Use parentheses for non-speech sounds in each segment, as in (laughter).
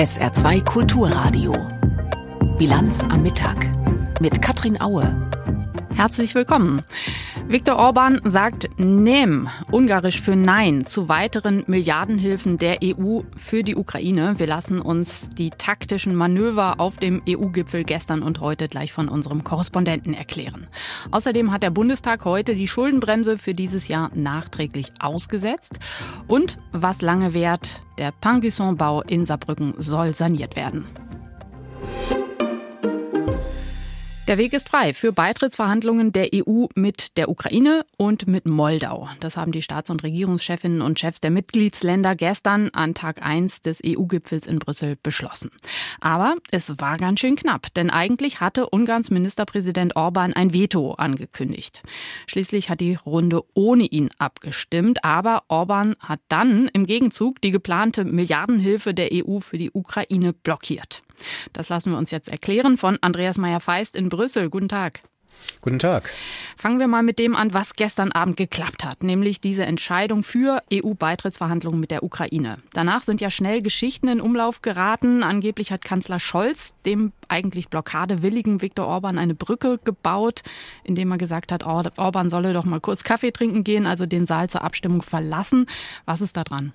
SR2 Kulturradio. Bilanz am Mittag mit Katrin Aue. Herzlich willkommen. Viktor Orban sagt Nehm, ungarisch für Nein, zu weiteren Milliardenhilfen der EU für die Ukraine. Wir lassen uns die taktischen Manöver auf dem EU-Gipfel gestern und heute gleich von unserem Korrespondenten erklären. Außerdem hat der Bundestag heute die Schuldenbremse für dieses Jahr nachträglich ausgesetzt. Und was lange währt, der Panguisson-Bau in Saarbrücken soll saniert werden. Der Weg ist frei für Beitrittsverhandlungen der EU mit der Ukraine und mit Moldau. Das haben die Staats- und Regierungschefinnen und Chefs der Mitgliedsländer gestern an Tag 1 des EU-Gipfels in Brüssel beschlossen. Aber es war ganz schön knapp, denn eigentlich hatte Ungarns Ministerpräsident Orban ein Veto angekündigt. Schließlich hat die Runde ohne ihn abgestimmt, aber Orban hat dann im Gegenzug die geplante Milliardenhilfe der EU für die Ukraine blockiert. Das lassen wir uns jetzt erklären von Andreas Meyer-Feist in Brüssel. Guten Tag. Guten Tag. Fangen wir mal mit dem an, was gestern Abend geklappt hat, nämlich diese Entscheidung für EU-Beitrittsverhandlungen mit der Ukraine. Danach sind ja schnell Geschichten in Umlauf geraten. Angeblich hat Kanzler Scholz dem eigentlich blockadewilligen Viktor Orban eine Brücke gebaut, indem er gesagt hat, Orban solle doch mal kurz Kaffee trinken gehen, also den Saal zur Abstimmung verlassen. Was ist da dran?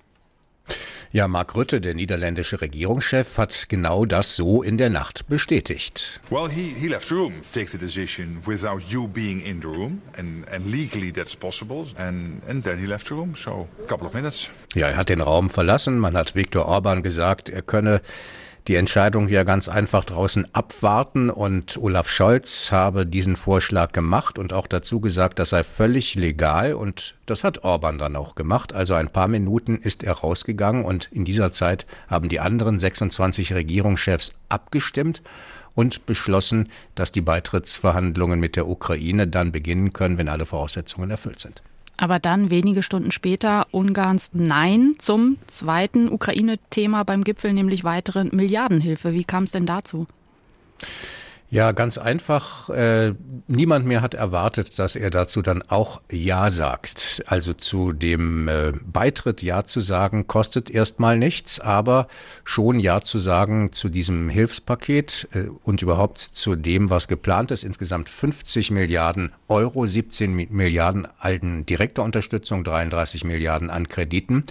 Ja, Mark Rutte, der niederländische Regierungschef, hat genau das so in der Nacht bestätigt. Well, he, he left room, take the decision without you being in the room, and, and legally that's possible, and, and then he left the room, so a couple of minutes. Ja, er hat den Raum verlassen. Man hat Viktor Orban gesagt, er könne die Entscheidung ja ganz einfach draußen abwarten und Olaf Scholz habe diesen Vorschlag gemacht und auch dazu gesagt, das sei völlig legal und das hat Orban dann auch gemacht. Also ein paar Minuten ist er rausgegangen und in dieser Zeit haben die anderen 26 Regierungschefs abgestimmt und beschlossen, dass die Beitrittsverhandlungen mit der Ukraine dann beginnen können, wenn alle Voraussetzungen erfüllt sind. Aber dann wenige Stunden später Ungarns Nein zum zweiten Ukraine-Thema beim Gipfel, nämlich weitere Milliardenhilfe. Wie kam es denn dazu? Ja, ganz einfach. Äh, niemand mehr hat erwartet, dass er dazu dann auch Ja sagt. Also zu dem äh, Beitritt Ja zu sagen, kostet erstmal nichts, aber schon Ja zu sagen zu diesem Hilfspaket äh, und überhaupt zu dem, was geplant ist. Insgesamt 50 Milliarden Euro, 17 Milliarden alten direkter Unterstützung, 33 Milliarden an Krediten.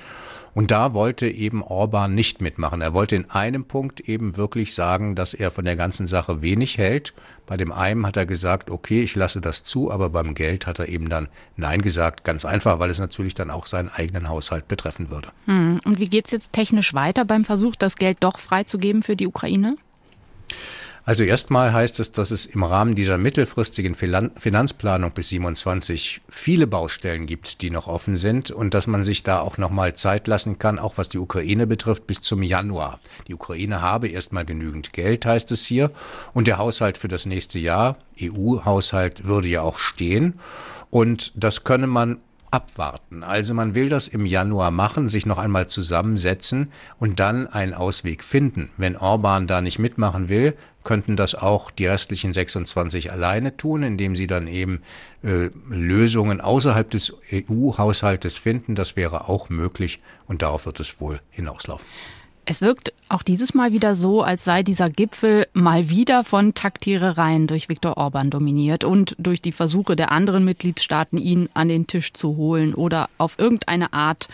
Und da wollte eben Orban nicht mitmachen. Er wollte in einem Punkt eben wirklich sagen, dass er von der ganzen Sache wenig hält. Bei dem einen hat er gesagt, okay, ich lasse das zu, aber beim Geld hat er eben dann Nein gesagt. Ganz einfach, weil es natürlich dann auch seinen eigenen Haushalt betreffen würde. Hm. Und wie geht's jetzt technisch weiter beim Versuch, das Geld doch freizugeben für die Ukraine? Also erstmal heißt es, dass es im Rahmen dieser mittelfristigen Finanzplanung bis 27 viele Baustellen gibt, die noch offen sind und dass man sich da auch noch mal Zeit lassen kann, auch was die Ukraine betrifft, bis zum Januar. Die Ukraine habe erstmal genügend Geld, heißt es hier, und der Haushalt für das nächste Jahr, EU-Haushalt, würde ja auch stehen. Und das könne man abwarten. Also man will das im Januar machen, sich noch einmal zusammensetzen und dann einen Ausweg finden. Wenn Orban da nicht mitmachen will, könnten das auch die restlichen 26 alleine tun, indem sie dann eben äh, Lösungen außerhalb des EU-Haushaltes finden. Das wäre auch möglich und darauf wird es wohl hinauslaufen. Es wirkt auch dieses Mal wieder so, als sei dieser Gipfel mal wieder von Taktierereien durch Viktor Orban dominiert und durch die Versuche der anderen Mitgliedstaaten, ihn an den Tisch zu holen oder auf irgendeine Art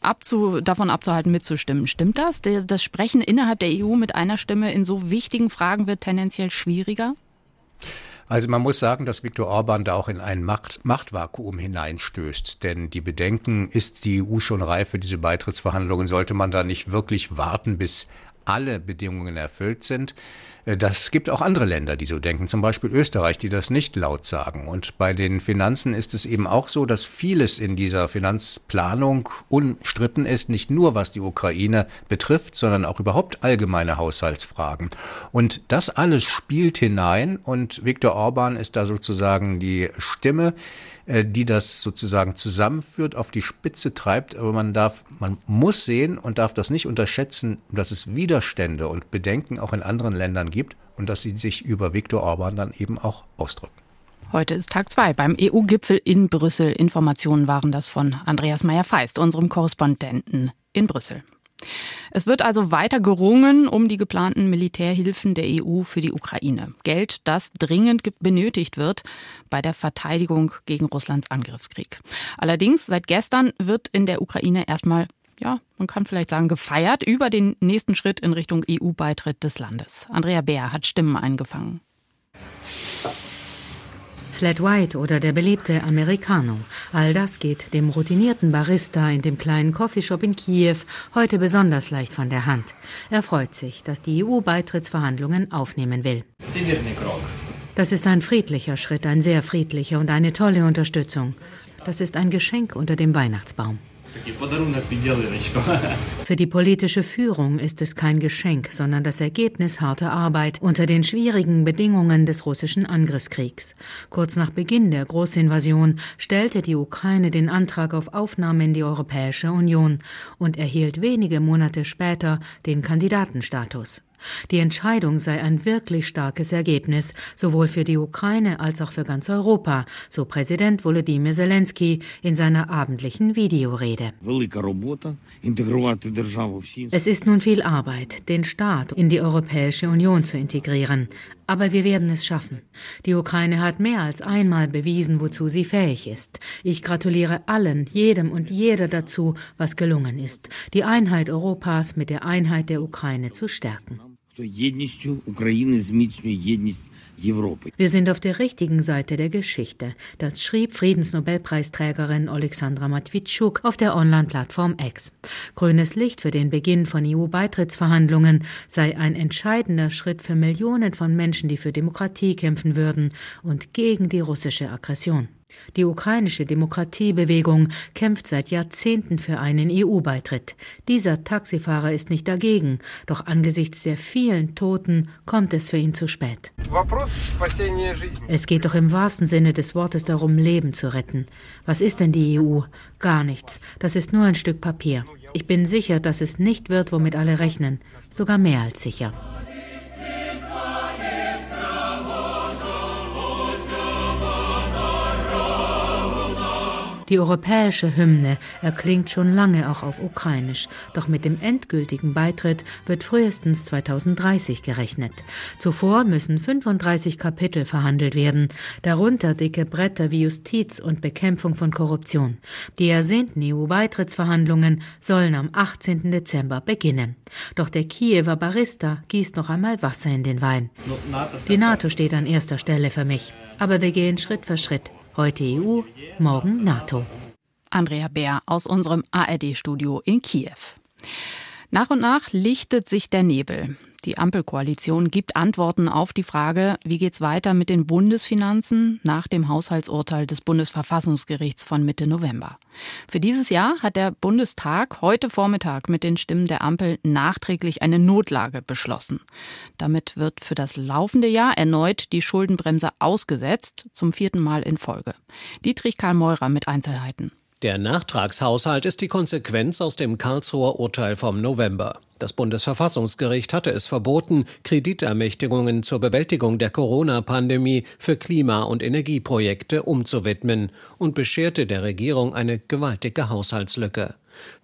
abzu, davon abzuhalten, mitzustimmen. Stimmt das? Das Sprechen innerhalb der EU mit einer Stimme in so wichtigen Fragen wird tendenziell schwieriger? Also man muss sagen, dass Viktor Orban da auch in ein Macht Machtvakuum hineinstößt. Denn die Bedenken, ist die EU schon reif für diese Beitrittsverhandlungen, sollte man da nicht wirklich warten, bis alle Bedingungen erfüllt sind. Äh, das gibt auch andere Länder, die so denken, zum Beispiel Österreich, die das nicht laut sagen. Und bei den Finanzen ist es eben auch so, dass vieles in dieser Finanzplanung unstritten ist, nicht nur was die Ukraine betrifft, sondern auch überhaupt allgemeine Haushaltsfragen. Und das alles spielt hinein und Viktor Orban ist da sozusagen die Stimme, äh, die das sozusagen zusammenführt, auf die Spitze treibt. Aber man darf, man muss sehen und darf das nicht unterschätzen, dass es Widerstände und Bedenken auch in anderen Ländern gibt und dass sie sich über Viktor Orban dann eben auch ausdrücken. Heute ist Tag zwei beim EU-Gipfel in Brüssel. Informationen waren das von Andreas Meyer-Feist, unserem Korrespondenten in Brüssel. Es wird also weiter gerungen um die geplanten Militärhilfen der EU für die Ukraine. Geld, das dringend benötigt wird bei der Verteidigung gegen Russlands Angriffskrieg. Allerdings seit gestern wird in der Ukraine erstmal ja, man kann vielleicht sagen, gefeiert über den nächsten Schritt in Richtung EU-Beitritt des Landes. Andrea Bär hat Stimmen eingefangen. Flat White oder der beliebte Americano. All das geht dem routinierten Barista in dem kleinen Coffeeshop in Kiew heute besonders leicht von der Hand. Er freut sich, dass die EU-Beitrittsverhandlungen aufnehmen will. Das ist ein friedlicher Schritt, ein sehr friedlicher und eine tolle Unterstützung. Das ist ein Geschenk unter dem Weihnachtsbaum. Für die politische Führung ist es kein Geschenk, sondern das Ergebnis harter Arbeit unter den schwierigen Bedingungen des russischen Angriffskriegs. Kurz nach Beginn der Großinvasion stellte die Ukraine den Antrag auf Aufnahme in die Europäische Union und erhielt wenige Monate später den Kandidatenstatus. Die Entscheidung sei ein wirklich starkes Ergebnis, sowohl für die Ukraine als auch für ganz Europa, so Präsident Volodymyr Zelensky in seiner abendlichen Videorede. Es ist nun viel Arbeit, den Staat in die Europäische Union zu integrieren. Aber wir werden es schaffen. Die Ukraine hat mehr als einmal bewiesen, wozu sie fähig ist. Ich gratuliere allen, jedem und jeder dazu, was gelungen ist, die Einheit Europas mit der Einheit der Ukraine zu stärken. Wir sind auf der richtigen Seite der Geschichte. Das schrieb Friedensnobelpreisträgerin Alexandra Matwitschuk auf der Online-Plattform X. Grünes Licht für den Beginn von EU-Beitrittsverhandlungen sei ein entscheidender Schritt für Millionen von Menschen, die für Demokratie kämpfen würden und gegen die russische Aggression. Die ukrainische Demokratiebewegung kämpft seit Jahrzehnten für einen EU-Beitritt. Dieser Taxifahrer ist nicht dagegen, doch angesichts der vielen Toten kommt es für ihn zu spät. Es geht doch im wahrsten Sinne des Wortes darum, Leben zu retten. Was ist denn die EU? Gar nichts. Das ist nur ein Stück Papier. Ich bin sicher, dass es nicht wird, womit alle rechnen. Sogar mehr als sicher. Die europäische Hymne erklingt schon lange auch auf Ukrainisch, doch mit dem endgültigen Beitritt wird frühestens 2030 gerechnet. Zuvor müssen 35 Kapitel verhandelt werden, darunter dicke Bretter wie Justiz und Bekämpfung von Korruption. Die ersehnten EU-Beitrittsverhandlungen sollen am 18. Dezember beginnen. Doch der Kiewer Barista gießt noch einmal Wasser in den Wein. Die NATO steht an erster Stelle für mich, aber wir gehen Schritt für Schritt. Heute EU, morgen NATO. Andrea Bär aus unserem ARD-Studio in Kiew. Nach und nach lichtet sich der Nebel. Die Ampelkoalition gibt Antworten auf die Frage, wie geht's weiter mit den Bundesfinanzen nach dem Haushaltsurteil des Bundesverfassungsgerichts von Mitte November. Für dieses Jahr hat der Bundestag heute Vormittag mit den Stimmen der Ampel nachträglich eine Notlage beschlossen. Damit wird für das laufende Jahr erneut die Schuldenbremse ausgesetzt, zum vierten Mal in Folge. Dietrich Karl Meurer mit Einzelheiten. Der Nachtragshaushalt ist die Konsequenz aus dem Karlsruher Urteil vom November. Das Bundesverfassungsgericht hatte es verboten, Kreditermächtigungen zur Bewältigung der Corona-Pandemie für Klima- und Energieprojekte umzuwidmen und bescherte der Regierung eine gewaltige Haushaltslücke.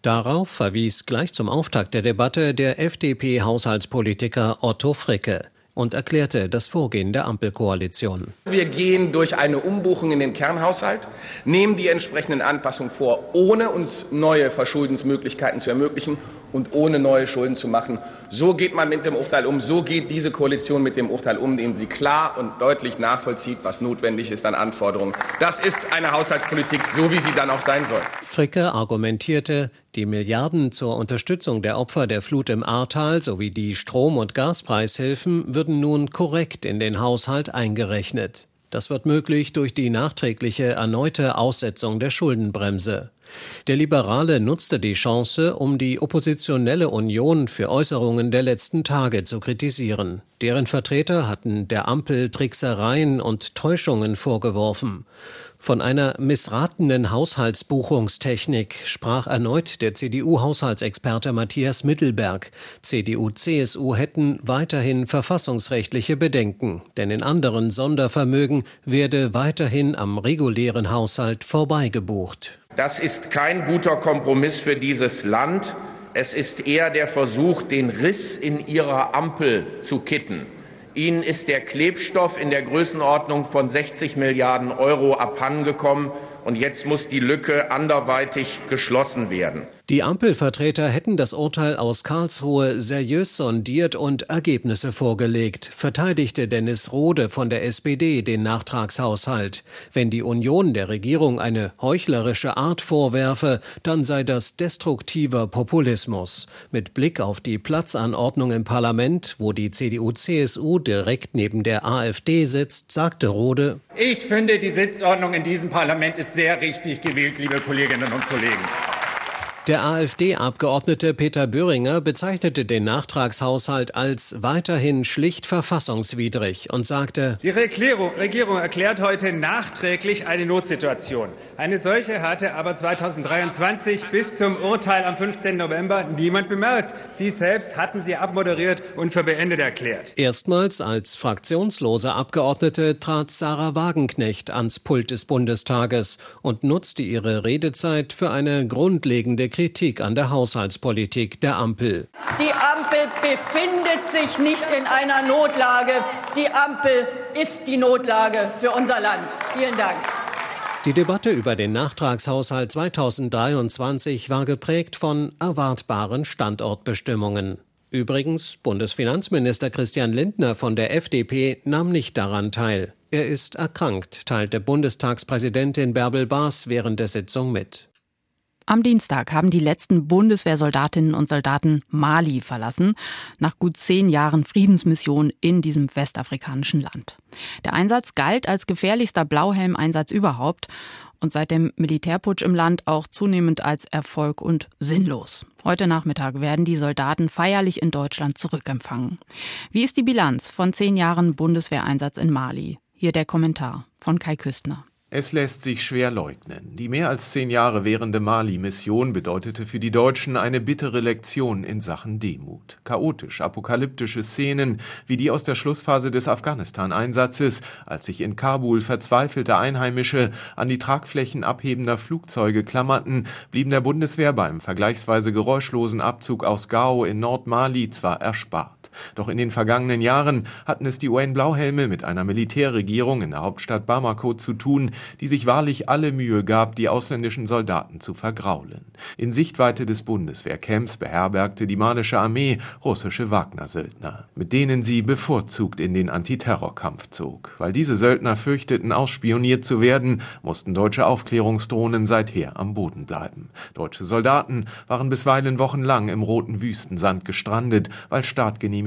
Darauf verwies gleich zum Auftakt der Debatte der FDP-Haushaltspolitiker Otto Fricke und erklärte das Vorgehen der Ampelkoalition. Wir gehen durch eine Umbuchung in den Kernhaushalt, nehmen die entsprechenden Anpassungen vor, ohne uns neue Verschuldensmöglichkeiten zu ermöglichen und ohne neue Schulden zu machen. So geht man mit dem Urteil um, so geht diese Koalition mit dem Urteil um, indem sie klar und deutlich nachvollzieht, was notwendig ist an Anforderungen. Das ist eine Haushaltspolitik, so wie sie dann auch sein soll. Fricke argumentierte, die Milliarden zur Unterstützung der Opfer der Flut im Ahrtal sowie die Strom- und Gaspreishilfen würden nun korrekt in den Haushalt eingerechnet. Das wird möglich durch die nachträgliche erneute Aussetzung der Schuldenbremse. Der Liberale nutzte die Chance, um die oppositionelle Union für Äußerungen der letzten Tage zu kritisieren. Deren Vertreter hatten der Ampel Tricksereien und Täuschungen vorgeworfen. Von einer missratenen Haushaltsbuchungstechnik sprach erneut der CDU-Haushaltsexperte Matthias Mittelberg. CDU-CSU hätten weiterhin verfassungsrechtliche Bedenken, denn in anderen Sondervermögen werde weiterhin am regulären Haushalt vorbeigebucht. Das ist kein guter Kompromiss für dieses Land Es ist eher der Versuch, den Riss in ihrer Ampel zu kitten. Ihnen ist der Klebstoff in der Größenordnung von 60 Milliarden Euro abhandengekommen und jetzt muss die Lücke anderweitig geschlossen werden. Die Ampelvertreter hätten das Urteil aus Karlsruhe seriös sondiert und Ergebnisse vorgelegt, verteidigte Dennis Rode von der SPD den Nachtragshaushalt. Wenn die Union der Regierung eine heuchlerische Art vorwerfe, dann sei das destruktiver Populismus. Mit Blick auf die Platzanordnung im Parlament, wo die CDU-CSU direkt neben der AfD sitzt, sagte Rode, Ich finde, die Sitzordnung in diesem Parlament ist sehr richtig gewählt, liebe Kolleginnen und Kollegen. Der AfD-Abgeordnete Peter Böhringer bezeichnete den Nachtragshaushalt als weiterhin schlicht verfassungswidrig und sagte, Die Regierung, Regierung erklärt heute nachträglich eine Notsituation. Eine solche hatte aber 2023 bis zum Urteil am 15. November niemand bemerkt. Sie selbst hatten sie abmoderiert und für beendet erklärt. Erstmals als fraktionslose Abgeordnete trat Sarah Wagenknecht ans Pult des Bundestages und nutzte ihre Redezeit für eine grundlegende Kritik an der Haushaltspolitik der Ampel. Die Ampel befindet sich nicht in einer Notlage. Die Ampel ist die Notlage für unser Land. Vielen Dank. Die Debatte über den Nachtragshaushalt 2023 war geprägt von erwartbaren Standortbestimmungen. Übrigens, Bundesfinanzminister Christian Lindner von der FDP nahm nicht daran teil. Er ist erkrankt, teilte Bundestagspräsidentin Bärbel Baas während der Sitzung mit. Am Dienstag haben die letzten Bundeswehrsoldatinnen und Soldaten Mali verlassen, nach gut zehn Jahren Friedensmission in diesem westafrikanischen Land. Der Einsatz galt als gefährlichster Blauhelm-Einsatz überhaupt und seit dem Militärputsch im Land auch zunehmend als Erfolg und sinnlos. Heute Nachmittag werden die Soldaten feierlich in Deutschland zurückempfangen. Wie ist die Bilanz von zehn Jahren Bundeswehreinsatz in Mali? Hier der Kommentar von Kai Küstner. Es lässt sich schwer leugnen. Die mehr als zehn Jahre währende Mali-Mission bedeutete für die Deutschen eine bittere Lektion in Sachen Demut. Chaotisch apokalyptische Szenen wie die aus der Schlussphase des Afghanistan-Einsatzes, als sich in Kabul verzweifelte Einheimische an die Tragflächen abhebender Flugzeuge klammerten, blieben der Bundeswehr beim vergleichsweise geräuschlosen Abzug aus Gao in Nordmali zwar erspart. Doch in den vergangenen Jahren hatten es die UN-Blauhelme mit einer Militärregierung in der Hauptstadt Bamako zu tun, die sich wahrlich alle Mühe gab, die ausländischen Soldaten zu vergraulen. In Sichtweite des Bundeswehrcamps beherbergte die malische Armee russische Wagner-Söldner, mit denen sie bevorzugt in den Antiterrorkampf zog. Weil diese Söldner fürchteten, ausspioniert zu werden, mussten deutsche Aufklärungsdrohnen seither am Boden bleiben. Deutsche Soldaten waren bisweilen wochenlang im roten Wüstensand gestrandet, weil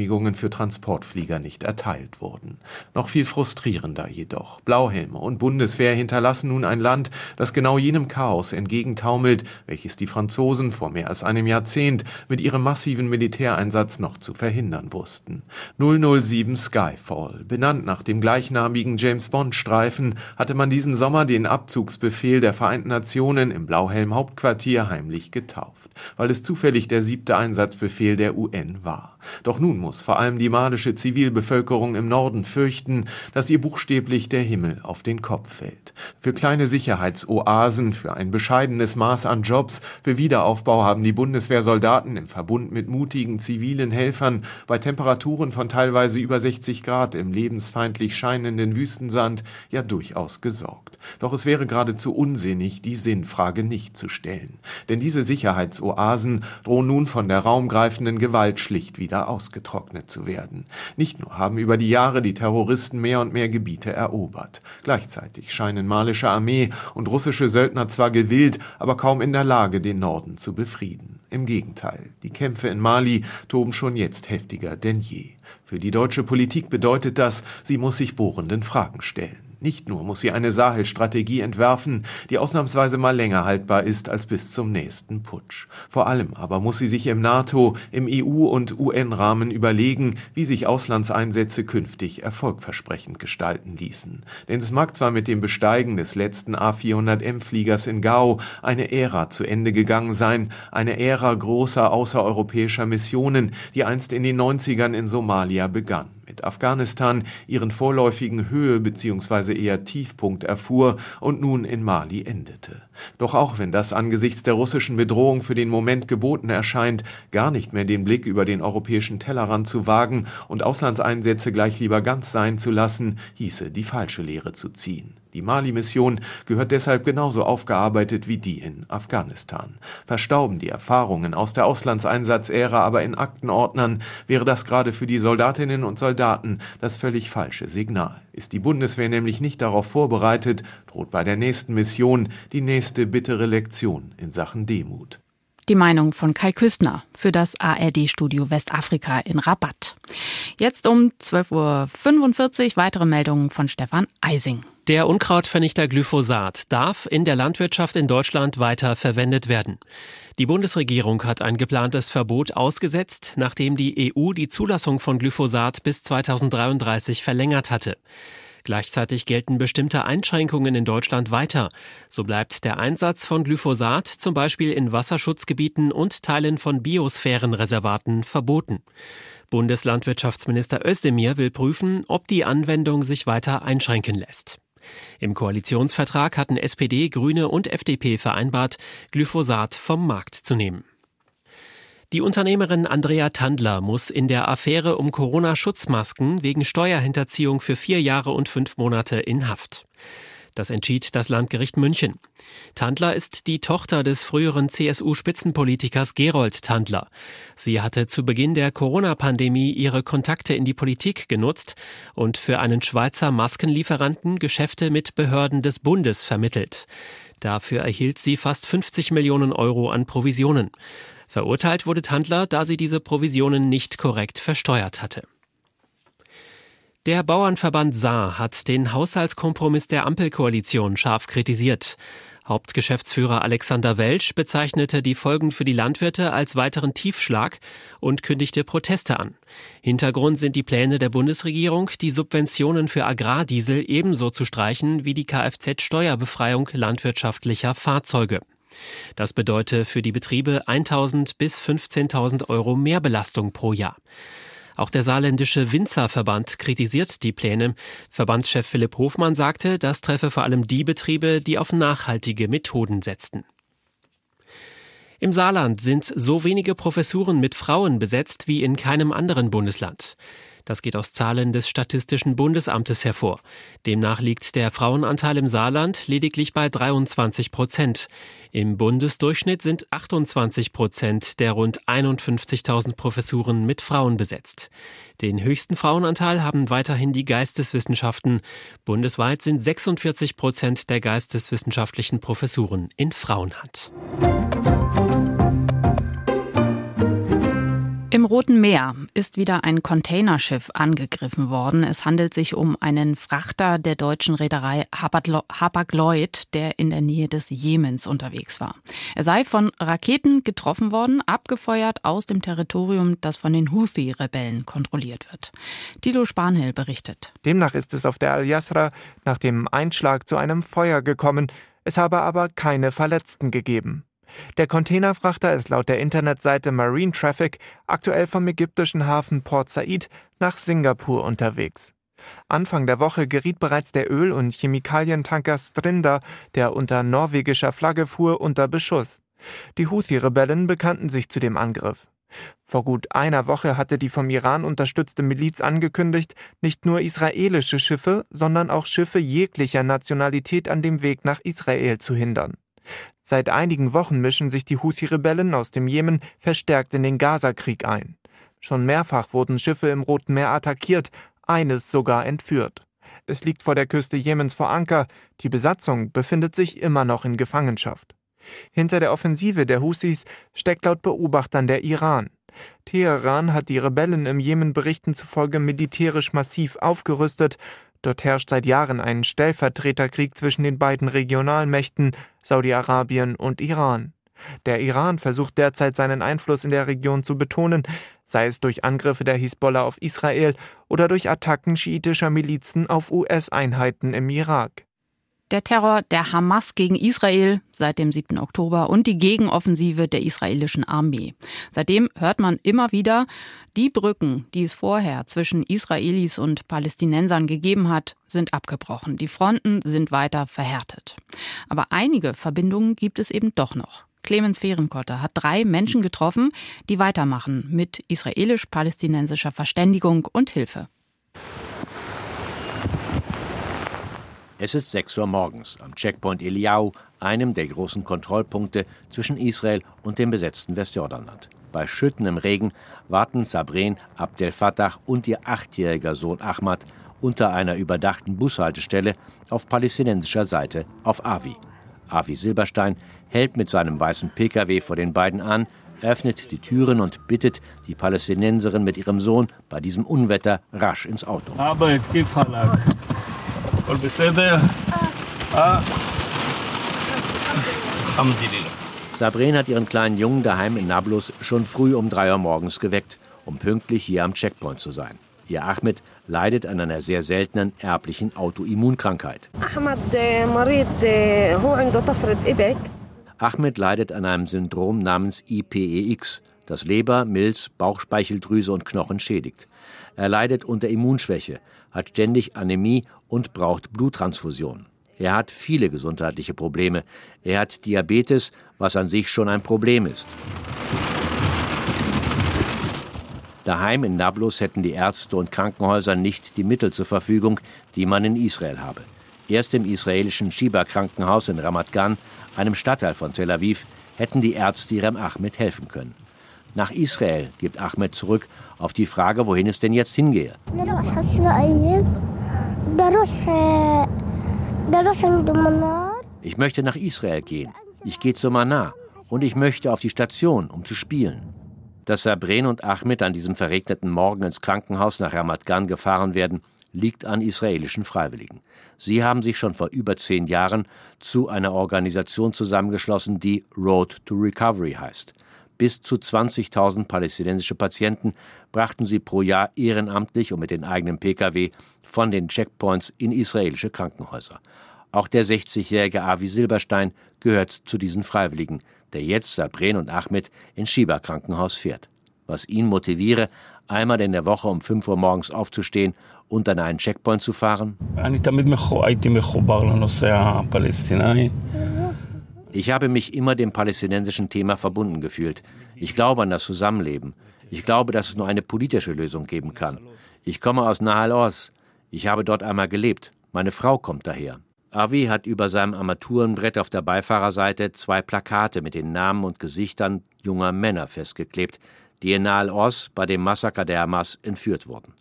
Startgenehmigungen für Transportflieger nicht erteilt wurden. Noch viel frustrierender jedoch. Blauhelme und Bundeswehr hinterlassen nun ein Land, das genau jenem Chaos entgegentaumelt, welches die Franzosen vor mehr als einem Jahrzehnt mit ihrem massiven Militäreinsatz noch zu verhindern wussten. 007 Skyfall, benannt nach dem gleichnamigen James Bond Streifen, hatte man diesen Sommer den Abzugsbefehl der Vereinten Nationen im Blauhelm Hauptquartier heimlich getauft, weil es zufällig der siebte Einsatzbefehl der UN war. Doch nun muss vor allem die malische Zivilbevölkerung im Norden fürchten, dass ihr buchstäblich der Himmel auf den Kopf fällt. Für kleine Sicherheitsoasen, für ein bescheidenes Maß an Jobs, für Wiederaufbau haben die Bundeswehrsoldaten im Verbund mit mutigen zivilen Helfern bei Temperaturen von teilweise über 60 Grad im lebensfeindlich scheinenden Wüstensand ja durchaus gesorgt. Doch es wäre geradezu unsinnig, die Sinnfrage nicht zu stellen. Denn diese Sicherheitsoasen drohen nun von der raumgreifenden Gewalt schlicht wieder ausgetrocknet zu werden. Nicht nur haben über die Jahre die Terroristen mehr und mehr Gebiete erobert. Gleichzeitig scheinen malische Armee und russische Söldner zwar gewillt, aber kaum in der Lage, den Norden zu befrieden. Im Gegenteil, die Kämpfe in Mali toben schon jetzt heftiger denn je. Für die deutsche Politik bedeutet das, sie muss sich bohrenden Fragen stellen. Nicht nur muss sie eine Sahel-Strategie entwerfen, die ausnahmsweise mal länger haltbar ist als bis zum nächsten Putsch. Vor allem aber muss sie sich im NATO, im EU- und UN-Rahmen überlegen, wie sich Auslandseinsätze künftig erfolgversprechend gestalten ließen. Denn es mag zwar mit dem Besteigen des letzten A400M-Fliegers in Gao eine Ära zu Ende gegangen sein, eine Ära großer außereuropäischer Missionen, die einst in den 90ern in Somalia begann. Mit Afghanistan ihren vorläufigen Höhe- bzw. eher Tiefpunkt erfuhr und nun in Mali endete. Doch auch wenn das angesichts der russischen Bedrohung für den Moment geboten erscheint, gar nicht mehr den Blick über den europäischen Tellerrand zu wagen und Auslandseinsätze gleich lieber ganz sein zu lassen, hieße die falsche Lehre zu ziehen. Die Mali-Mission gehört deshalb genauso aufgearbeitet wie die in Afghanistan. Verstauben die Erfahrungen aus der Auslandseinsatzära aber in Aktenordnern, wäre das gerade für die Soldatinnen und Soldaten das völlig falsche Signal. Ist die Bundeswehr nämlich nicht darauf vorbereitet, droht bei der nächsten Mission die nächste bittere Lektion in Sachen Demut. Die Meinung von Kai Küstner für das ARD-Studio Westafrika in Rabatt. Jetzt um 12.45 Uhr weitere Meldungen von Stefan Eising. Der Unkrautvernichter Glyphosat darf in der Landwirtschaft in Deutschland weiter verwendet werden. Die Bundesregierung hat ein geplantes Verbot ausgesetzt, nachdem die EU die Zulassung von Glyphosat bis 2033 verlängert hatte. Gleichzeitig gelten bestimmte Einschränkungen in Deutschland weiter. So bleibt der Einsatz von Glyphosat zum Beispiel in Wasserschutzgebieten und Teilen von Biosphärenreservaten verboten. Bundeslandwirtschaftsminister Özdemir will prüfen, ob die Anwendung sich weiter einschränken lässt. Im Koalitionsvertrag hatten SPD, Grüne und FDP vereinbart, Glyphosat vom Markt zu nehmen. Die Unternehmerin Andrea Tandler muss in der Affäre um Corona-Schutzmasken wegen Steuerhinterziehung für vier Jahre und fünf Monate in Haft. Das entschied das Landgericht München. Tandler ist die Tochter des früheren CSU-Spitzenpolitikers Gerold Tandler. Sie hatte zu Beginn der Corona-Pandemie ihre Kontakte in die Politik genutzt und für einen Schweizer Maskenlieferanten Geschäfte mit Behörden des Bundes vermittelt. Dafür erhielt sie fast 50 Millionen Euro an Provisionen. Verurteilt wurde Tandler, da sie diese Provisionen nicht korrekt versteuert hatte. Der Bauernverband Saar hat den Haushaltskompromiss der Ampelkoalition scharf kritisiert. Hauptgeschäftsführer Alexander Welsch bezeichnete die Folgen für die Landwirte als weiteren Tiefschlag und kündigte Proteste an. Hintergrund sind die Pläne der Bundesregierung, die Subventionen für Agrardiesel ebenso zu streichen wie die Kfz-Steuerbefreiung landwirtschaftlicher Fahrzeuge. Das bedeutet für die Betriebe 1.000 bis 15.000 Euro Mehrbelastung pro Jahr. Auch der saarländische Winzerverband kritisiert die Pläne. Verbandschef Philipp Hofmann sagte, das treffe vor allem die Betriebe, die auf nachhaltige Methoden setzten. Im Saarland sind so wenige Professuren mit Frauen besetzt wie in keinem anderen Bundesland. Das geht aus Zahlen des Statistischen Bundesamtes hervor. Demnach liegt der Frauenanteil im Saarland lediglich bei 23 Prozent. Im Bundesdurchschnitt sind 28 Prozent der rund 51.000 Professuren mit Frauen besetzt. Den höchsten Frauenanteil haben weiterhin die Geisteswissenschaften. Bundesweit sind 46 Prozent der geisteswissenschaftlichen Professuren in Frauenhand. Im Roten Meer ist wieder ein Containerschiff angegriffen worden. Es handelt sich um einen Frachter der deutschen Reederei Hapag-Lloyd, der in der Nähe des Jemens unterwegs war. Er sei von Raketen getroffen worden, abgefeuert aus dem Territorium, das von den Houthi-Rebellen kontrolliert wird. Tilo Spanhill berichtet. Demnach ist es auf der Al-Yasra nach dem Einschlag zu einem Feuer gekommen. Es habe aber keine Verletzten gegeben. Der Containerfrachter ist laut der Internetseite Marine Traffic aktuell vom ägyptischen Hafen Port Said nach Singapur unterwegs. Anfang der Woche geriet bereits der Öl- und Chemikalientanker Strinda, der unter norwegischer Flagge fuhr, unter Beschuss. Die Houthi-Rebellen bekannten sich zu dem Angriff. Vor gut einer Woche hatte die vom Iran unterstützte Miliz angekündigt, nicht nur israelische Schiffe, sondern auch Schiffe jeglicher Nationalität an dem Weg nach Israel zu hindern. Seit einigen Wochen mischen sich die Houthi-Rebellen aus dem Jemen verstärkt in den Gaza-Krieg ein. Schon mehrfach wurden Schiffe im Roten Meer attackiert, eines sogar entführt. Es liegt vor der Küste Jemens vor Anker, die Besatzung befindet sich immer noch in Gefangenschaft. Hinter der Offensive der Houthis steckt laut Beobachtern der Iran. Teheran hat die Rebellen im Jemen Berichten zufolge militärisch massiv aufgerüstet, Dort herrscht seit Jahren ein Stellvertreterkrieg zwischen den beiden Regionalmächten Saudi-Arabien und Iran. Der Iran versucht derzeit seinen Einfluss in der Region zu betonen, sei es durch Angriffe der Hisbollah auf Israel oder durch Attacken schiitischer Milizen auf US-Einheiten im Irak. Der Terror der Hamas gegen Israel seit dem 7. Oktober und die Gegenoffensive der israelischen Armee. Seitdem hört man immer wieder, die Brücken, die es vorher zwischen Israelis und Palästinensern gegeben hat, sind abgebrochen. Die Fronten sind weiter verhärtet. Aber einige Verbindungen gibt es eben doch noch. Clemens Fehrenkotter hat drei Menschen getroffen, die weitermachen mit israelisch-palästinensischer Verständigung und Hilfe. Es ist 6 Uhr morgens am Checkpoint Eliau, einem der großen Kontrollpunkte zwischen Israel und dem besetzten Westjordanland. Bei schüttendem Regen warten Sabren Abdel Fattah und ihr achtjähriger Sohn Ahmad unter einer überdachten Bushaltestelle auf palästinensischer Seite auf Avi. Avi Silberstein hält mit seinem weißen Pkw vor den beiden an, öffnet die Türen und bittet die Palästinenserin mit ihrem Sohn bei diesem Unwetter rasch ins Auto. Aber Sabrin hat ihren kleinen Jungen daheim in Nablus schon früh um drei Uhr morgens geweckt, um pünktlich hier am Checkpoint zu sein. Ihr Ahmed leidet an einer sehr seltenen erblichen Autoimmunkrankheit. Ahmed leidet an einem Syndrom namens IPEX, das Leber, Milz, Bauchspeicheldrüse und Knochen schädigt. Er leidet unter Immunschwäche, hat ständig Anämie und braucht Bluttransfusion. Er hat viele gesundheitliche Probleme. Er hat Diabetes, was an sich schon ein Problem ist. Daheim in Nablus hätten die Ärzte und Krankenhäuser nicht die Mittel zur Verfügung, die man in Israel habe. Erst im israelischen Shiba-Krankenhaus in Ramat Gan, einem Stadtteil von Tel Aviv, hätten die Ärzte ihrem Ahmed helfen können. Nach Israel gibt Ahmed zurück auf die Frage, wohin es denn jetzt hingehe. Ich möchte nach Israel gehen. Ich gehe zu Mana und ich möchte auf die Station, um zu spielen. Dass Sabren und Ahmed an diesem verregneten Morgen ins Krankenhaus nach Ramat Gan gefahren werden, liegt an israelischen Freiwilligen. Sie haben sich schon vor über zehn Jahren zu einer Organisation zusammengeschlossen, die Road to Recovery heißt. Bis zu 20.000 palästinensische Patienten brachten sie pro Jahr ehrenamtlich und mit den eigenen Pkw von den Checkpoints in israelische Krankenhäuser. Auch der 60-jährige Avi Silberstein gehört zu diesen Freiwilligen, der jetzt Sabren und Ahmed ins Schieberkrankenhaus fährt. Was ihn motiviere, einmal in der Woche um 5 Uhr morgens aufzustehen und an einen Checkpoint zu fahren? Ich habe mich immer dem palästinensischen Thema verbunden gefühlt. Ich glaube an das Zusammenleben. Ich glaube, dass es nur eine politische Lösung geben kann. Ich komme aus Nahal Oz. Ich habe dort einmal gelebt. Meine Frau kommt daher. Avi hat über seinem Armaturenbrett auf der Beifahrerseite zwei Plakate mit den Namen und Gesichtern junger Männer festgeklebt, die in Nahal Oz bei dem Massaker der Hamas entführt wurden.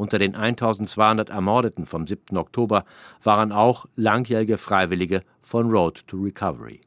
Unter den 1200 Ermordeten vom 7. Oktober waren auch langjährige Freiwillige von Road to Recovery.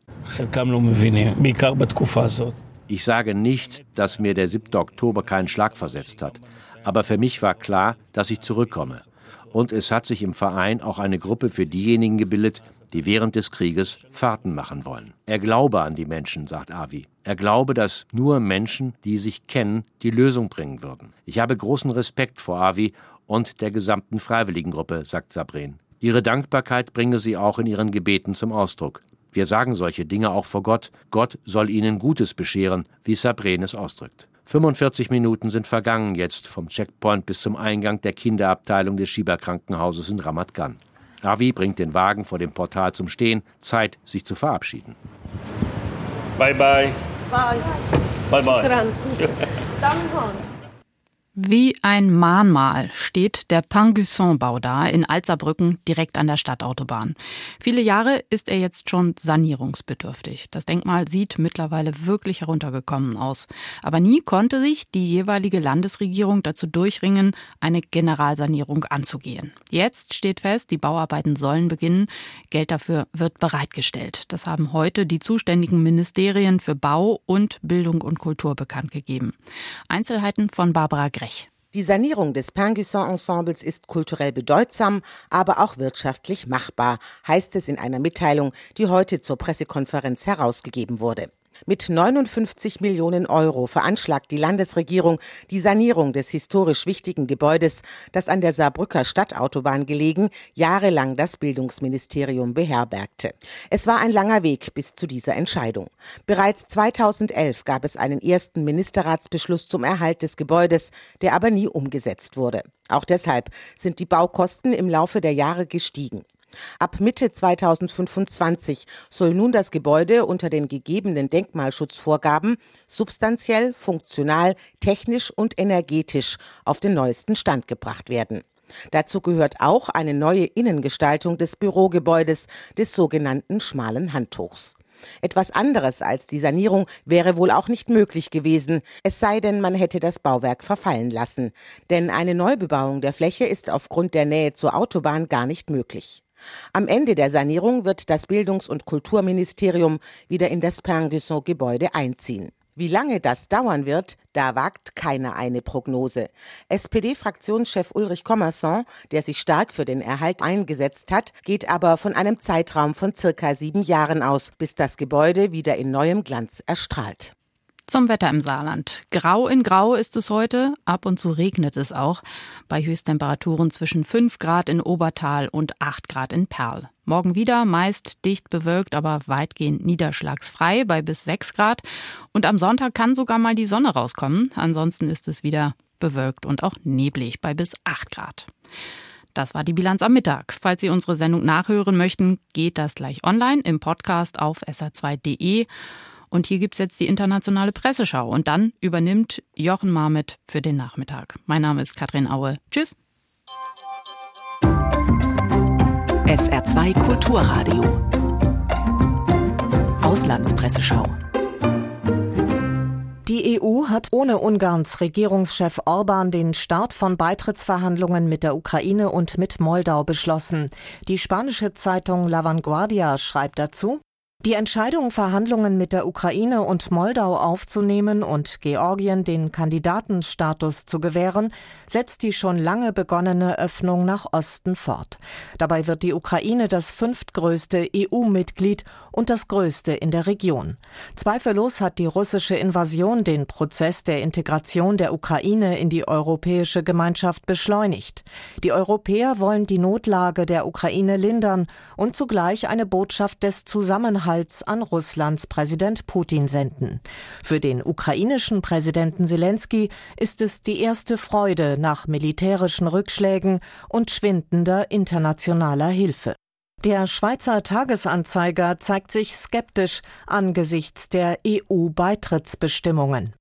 Ich sage nicht, dass mir der 7. Oktober keinen Schlag versetzt hat, aber für mich war klar, dass ich zurückkomme. Und es hat sich im Verein auch eine Gruppe für diejenigen gebildet, die während des Krieges Fahrten machen wollen. Er glaube an die Menschen, sagt Avi. Er glaube, dass nur Menschen, die sich kennen, die Lösung bringen würden. Ich habe großen Respekt vor Avi und der gesamten Freiwilligengruppe, sagt Sabrin. Ihre Dankbarkeit bringe sie auch in ihren Gebeten zum Ausdruck. Wir sagen solche Dinge auch vor Gott. Gott soll ihnen Gutes bescheren, wie Sabrin es ausdrückt. 45 Minuten sind vergangen jetzt vom Checkpoint bis zum Eingang der Kinderabteilung des Schieberkrankenhauses in Ramat Gan. Avi bringt den Wagen vor dem Portal zum Stehen. Zeit, sich zu verabschieden. Bye bye. Bye. Bye bye. (laughs) Wie ein Mahnmal steht der Pangusson-Bau da in Alzerbrücken direkt an der Stadtautobahn. Viele Jahre ist er jetzt schon sanierungsbedürftig. Das Denkmal sieht mittlerweile wirklich heruntergekommen aus. Aber nie konnte sich die jeweilige Landesregierung dazu durchringen, eine Generalsanierung anzugehen. Jetzt steht fest, die Bauarbeiten sollen beginnen. Geld dafür wird bereitgestellt. Das haben heute die zuständigen Ministerien für Bau und Bildung und Kultur bekannt gegeben. Einzelheiten von Barbara Frech. Die Sanierung des Pinguisson-Ensembles ist kulturell bedeutsam, aber auch wirtschaftlich machbar, heißt es in einer Mitteilung, die heute zur Pressekonferenz herausgegeben wurde. Mit 59 Millionen Euro veranschlagt die Landesregierung die Sanierung des historisch wichtigen Gebäudes, das an der Saarbrücker Stadtautobahn gelegen jahrelang das Bildungsministerium beherbergte. Es war ein langer Weg bis zu dieser Entscheidung. Bereits 2011 gab es einen ersten Ministerratsbeschluss zum Erhalt des Gebäudes, der aber nie umgesetzt wurde. Auch deshalb sind die Baukosten im Laufe der Jahre gestiegen. Ab Mitte 2025 soll nun das Gebäude unter den gegebenen Denkmalschutzvorgaben substanziell, funktional, technisch und energetisch auf den neuesten Stand gebracht werden. Dazu gehört auch eine neue Innengestaltung des Bürogebäudes, des sogenannten schmalen Handtuchs. Etwas anderes als die Sanierung wäre wohl auch nicht möglich gewesen, es sei denn, man hätte das Bauwerk verfallen lassen. Denn eine Neubebauung der Fläche ist aufgrund der Nähe zur Autobahn gar nicht möglich. Am Ende der Sanierung wird das Bildungs- und Kulturministerium wieder in das Pinguisson-Gebäude einziehen. Wie lange das dauern wird, da wagt keiner eine Prognose. SPD-Fraktionschef Ulrich Commerson, der sich stark für den Erhalt eingesetzt hat, geht aber von einem Zeitraum von circa sieben Jahren aus, bis das Gebäude wieder in neuem Glanz erstrahlt. Zum Wetter im Saarland. Grau in Grau ist es heute, ab und zu regnet es auch, bei Höchsttemperaturen zwischen 5 Grad in Obertal und 8 Grad in Perl. Morgen wieder meist dicht bewölkt, aber weitgehend niederschlagsfrei bei bis 6 Grad. Und am Sonntag kann sogar mal die Sonne rauskommen. Ansonsten ist es wieder bewölkt und auch neblig bei bis 8 Grad. Das war die Bilanz am Mittag. Falls Sie unsere Sendung nachhören möchten, geht das gleich online im Podcast auf sr2.de. Und hier gibt es jetzt die internationale Presseschau. Und dann übernimmt Jochen Marmit für den Nachmittag. Mein Name ist Katrin Aue. Tschüss. SR2 Kulturradio. Auslandspresseschau. Die EU hat ohne Ungarns Regierungschef Orban den Start von Beitrittsverhandlungen mit der Ukraine und mit Moldau beschlossen. Die spanische Zeitung La Vanguardia schreibt dazu, die Entscheidung, Verhandlungen mit der Ukraine und Moldau aufzunehmen und Georgien den Kandidatenstatus zu gewähren, setzt die schon lange begonnene Öffnung nach Osten fort. Dabei wird die Ukraine das fünftgrößte EU-Mitglied und das größte in der Region. Zweifellos hat die russische Invasion den Prozess der Integration der Ukraine in die europäische Gemeinschaft beschleunigt. Die Europäer wollen die Notlage der Ukraine lindern und zugleich eine Botschaft des Zusammenhalts Zusammenhalts an Russlands Präsident Putin senden. Für den ukrainischen Präsidenten Zelensky ist es die erste Freude nach militärischen Rückschlägen und schwindender internationaler Hilfe. Der Schweizer Tagesanzeiger zeigt sich skeptisch angesichts der EU-Beitrittsbestimmungen.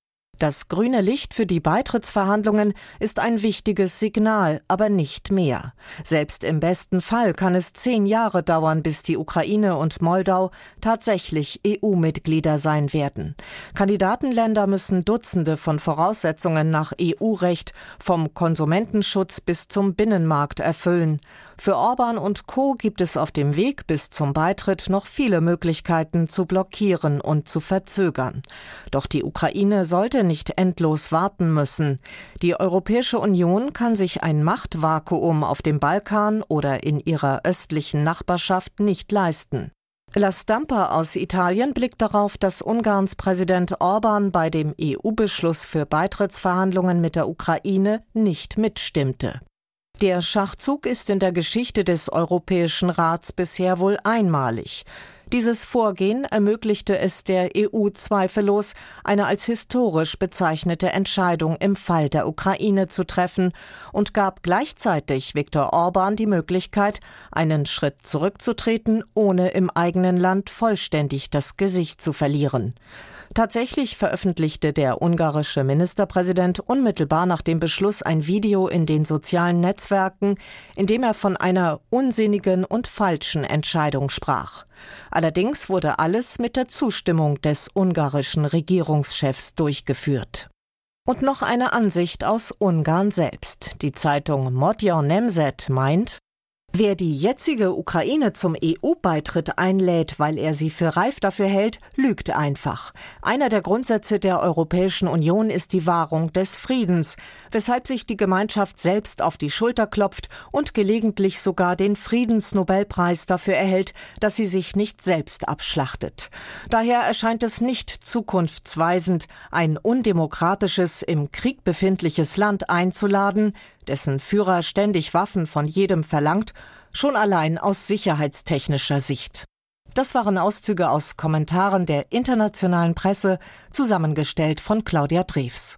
Das grüne Licht für die Beitrittsverhandlungen ist ein wichtiges Signal, aber nicht mehr. Selbst im besten Fall kann es zehn Jahre dauern, bis die Ukraine und Moldau tatsächlich EU-Mitglieder sein werden. Kandidatenländer müssen Dutzende von Voraussetzungen nach EU-Recht vom Konsumentenschutz bis zum Binnenmarkt erfüllen. Für Orban und Co gibt es auf dem Weg bis zum Beitritt noch viele Möglichkeiten zu blockieren und zu verzögern. Doch die Ukraine sollte nicht endlos warten müssen. Die Europäische Union kann sich ein Machtvakuum auf dem Balkan oder in ihrer östlichen Nachbarschaft nicht leisten. La Stampa aus Italien blickt darauf, dass Ungarns Präsident Orban bei dem EU-Beschluss für Beitrittsverhandlungen mit der Ukraine nicht mitstimmte. Der Schachzug ist in der Geschichte des Europäischen Rats bisher wohl einmalig. Dieses Vorgehen ermöglichte es der EU zweifellos, eine als historisch bezeichnete Entscheidung im Fall der Ukraine zu treffen und gab gleichzeitig Viktor Orban die Möglichkeit, einen Schritt zurückzutreten, ohne im eigenen Land vollständig das Gesicht zu verlieren. Tatsächlich veröffentlichte der ungarische Ministerpräsident unmittelbar nach dem Beschluss ein Video in den sozialen Netzwerken, in dem er von einer unsinnigen und falschen Entscheidung sprach. Allerdings wurde alles mit der Zustimmung des ungarischen Regierungschefs durchgeführt. Und noch eine Ansicht aus Ungarn selbst. Die Zeitung Modjon Nemzet meint, Wer die jetzige Ukraine zum EU-Beitritt einlädt, weil er sie für reif dafür hält, lügt einfach. Einer der Grundsätze der Europäischen Union ist die Wahrung des Friedens, weshalb sich die Gemeinschaft selbst auf die Schulter klopft und gelegentlich sogar den Friedensnobelpreis dafür erhält, dass sie sich nicht selbst abschlachtet. Daher erscheint es nicht zukunftsweisend, ein undemokratisches, im Krieg befindliches Land einzuladen, dessen Führer ständig Waffen von jedem verlangt, schon allein aus sicherheitstechnischer Sicht. Das waren Auszüge aus Kommentaren der internationalen Presse, zusammengestellt von Claudia Drews.